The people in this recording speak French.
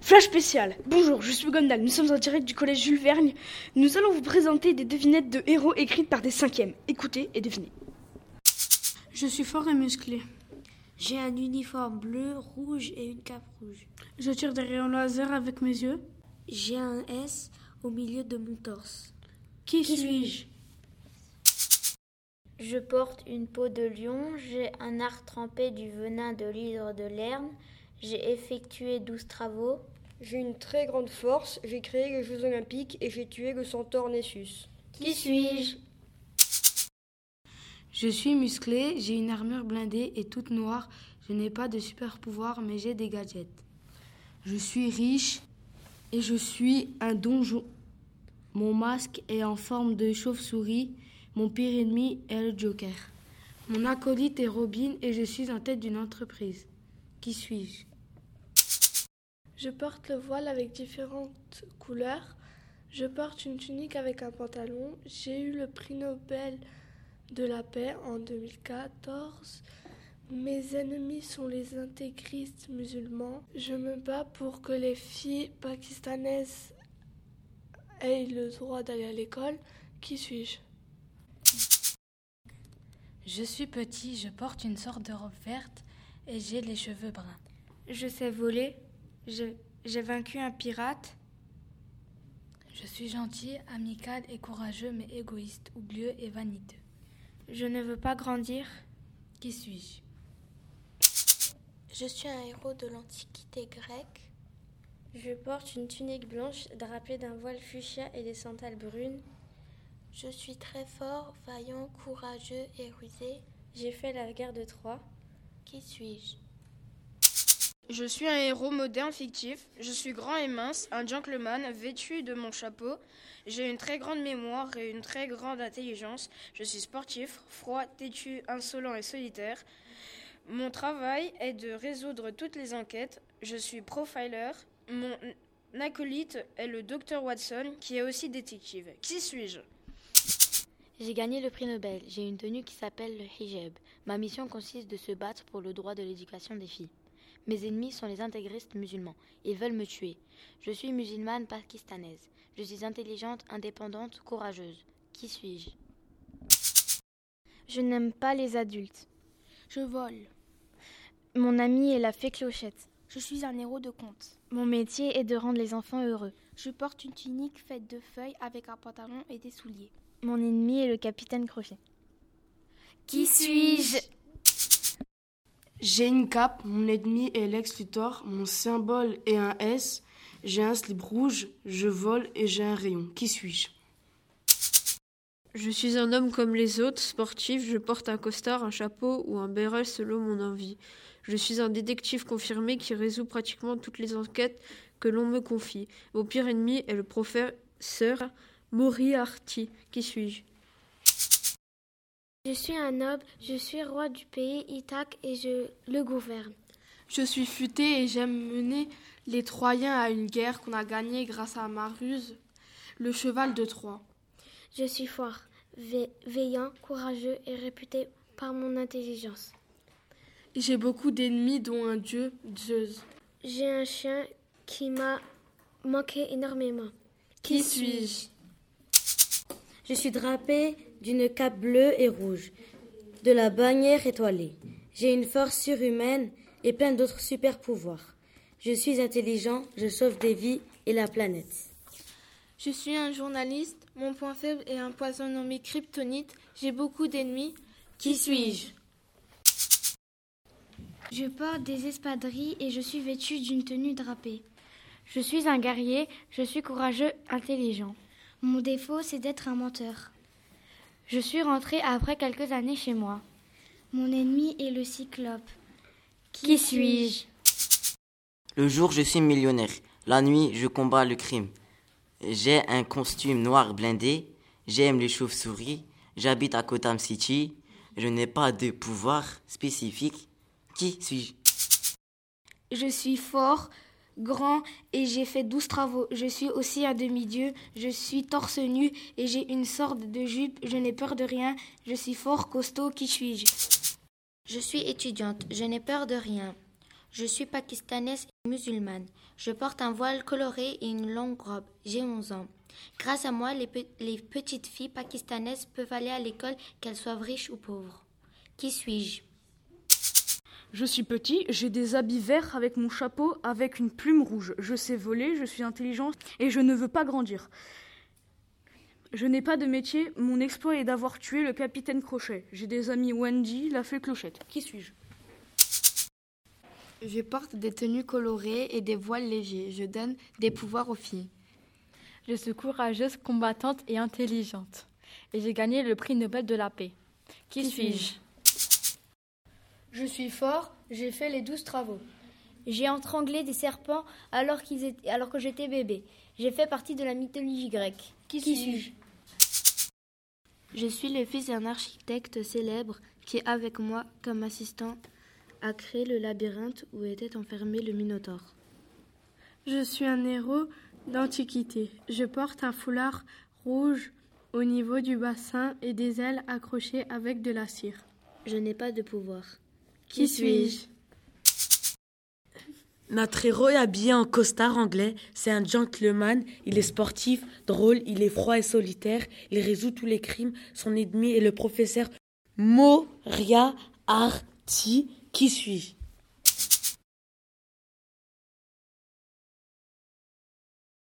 Flash spécial. Bonjour, je suis Gondal. Nous sommes en direct du collège Jules Vergne. Nous allons vous présenter des devinettes de héros écrites par des cinquièmes. Écoutez et devinez. Je suis fort et musclé. J'ai un uniforme bleu, rouge et une cape rouge. Je tire des rayons laser avec mes yeux. J'ai un S au milieu de mon torse. Qui, suis-je? Je porte une peau de lion, j'ai un arc trempé du venin de l'hydre de Lerne, j'ai effectué douze travaux. J'ai une très grande force, j'ai créé les Jeux Olympiques et j'ai tué le centaure Nessus. Qui suis-je? Je suis musclé, j'ai une armure blindée et toute noire. Je n'ai pas de super pouvoir, mais j'ai des gadgets. Je suis riche et je suis un donjon. Mon masque est en forme de chauve-souris. Mon pire ennemi est le Joker. Mon acolyte est Robin et je suis en tête d'une entreprise. Qui suis-je? Je porte le voile avec différentes couleurs. Je porte une tunique avec un pantalon. J'ai eu le prix Nobel de la paix en 2014. Mes ennemis sont les intégristes musulmans. Je me bats pour que les filles pakistanaises aient le droit d'aller à l'école. Qui suis-je? Je suis petit, je porte une sorte de robe verte et j'ai les cheveux bruns. Je sais voler. J'ai vaincu un pirate. Je suis gentil, amical et courageux, mais égoïste, oublieux et vaniteux. Je ne veux pas grandir. Qui suis-je? Je suis un héros de l'Antiquité grecque. Je porte une tunique blanche drapée d'un voile fuchsia et des sandales brunes. Je suis très fort, vaillant, courageux et rusé. J'ai fait la guerre de Troie. Qui suis-je? Je suis un héros moderne fictif. Je suis grand et mince, un gentleman vêtu de mon chapeau. J'ai une très grande mémoire et une très grande intelligence. Je suis sportif, froid, têtu, insolent et solitaire. Mon travail est de résoudre toutes les enquêtes. Je suis profiler. Mon acolyte est le docteur Watson, qui est aussi détective. Qui suis-je? J'ai gagné le prix Nobel. J'ai une tenue qui s'appelle le hijab. Ma mission consiste de se battre pour le droit de l'éducation des filles. Mes ennemis sont les intégristes musulmans. Ils veulent me tuer. Je suis musulmane pakistanaise. Je suis intelligente, indépendante, courageuse. Qui suis-je? Je n'aime pas les adultes. Je vole. Mon ami est la fée Clochette. Je suis un héros de conte. Mon métier est de rendre les enfants heureux. Je porte une tunique faite de feuilles avec un pantalon et des souliers. Mon ennemi est le capitaine Crochet. Qui suis-je? J'ai une cape, mon ennemi est Lex Luthor, mon symbole est un S, j'ai un slip rouge, je vole et j'ai un rayon. Qui suis-je? Je suis un homme comme les autres, sportif, je porte un costard, un chapeau ou un béret selon mon envie. Je suis un détective confirmé qui résout pratiquement toutes les enquêtes que l'on me confie. Mon pire ennemi est le professeur Moriarty. Qui suis-je? Je suis un noble, je suis roi du pays Ithaque et je le gouverne. Je suis futé et j'aime mener les Troyens à une guerre qu'on a gagnée grâce à ma ruse, le cheval de Troie. Je suis fort, veillant, courageux et réputé par mon intelligence. J'ai beaucoup d'ennemis, dont un dieu, Zeus. J'ai un chien qui m'a manqué énormément. Qui suis-je? Je suis drapé d'une cape bleue et rouge, de la bannière étoilée. J'ai une force surhumaine et plein d'autres super pouvoirs. Je suis intelligent, je sauve des vies et la planète. Je suis un journaliste, mon point faible est un poison nommé kryptonite. J'ai beaucoup d'ennemis. Qui suis-je? Je porte des espadrilles et je suis vêtu d'une tenue drapée. Je suis un guerrier, je suis courageux, intelligent. Mon défaut, c'est d'être un menteur. Je suis rentré après quelques années chez moi. Mon ennemi est le cyclope. Qui, Qui suis-je? Le jour, je suis millionnaire. La nuit, je combats le crime. J'ai un costume noir blindé. J'aime les chauves-souris. J'habite à Gotham City. Je n'ai pas de pouvoir spécifique. Qui suis-je? Je suis fort, grand et j'ai fait douze travaux. Je suis aussi un demi-dieu. Je suis torse nu et j'ai une sorte de jupe. Je n'ai peur de rien. Je suis fort, costaud. Qui suis-je? Je suis étudiante. Je n'ai peur de rien. Je suis pakistanaise et musulmane. Je porte un voile coloré et une longue robe. J'ai 11 ans. Grâce à moi, les, les petites filles pakistanaises peuvent aller à l'école, qu'elles soient riches ou pauvres. Qui suis-je? Je suis petit, j'ai des habits verts avec mon chapeau, avec une plume rouge. Je sais voler, je suis intelligente et je ne veux pas grandir. Je n'ai pas de métier, mon exploit est d'avoir tué le capitaine Crochet. J'ai des amis Wendy, la fée Clochette. Qui suis-je? Je porte des tenues colorées et des voiles légers. Je donne des pouvoirs aux filles. Je suis courageuse, combattante et intelligente. Et j'ai gagné le prix Nobel de la paix. Qui, Qui suis-je? Je suis fort, j'ai fait les douze travaux. J'ai entrangler des serpents alors, étaient, alors que j'étais bébé. J'ai fait partie de la mythologie grecque. Qui, Qui suis-je je suis le fils d'un architecte célèbre qui, avec moi comme assistant, a créé le labyrinthe où était enfermé le Minotaure. Je suis un héros d'Antiquité. Je porte un foulard rouge au niveau du bassin et des ailes accrochées avec de la cire. Je n'ai pas de pouvoir. Qui, suis-je? Notre héros est habillé en costard anglais, c'est un gentleman, il est sportif, drôle, il est froid et solitaire, il résout tous les crimes, son ennemi est le professeur Moriarty. Qui suis-je?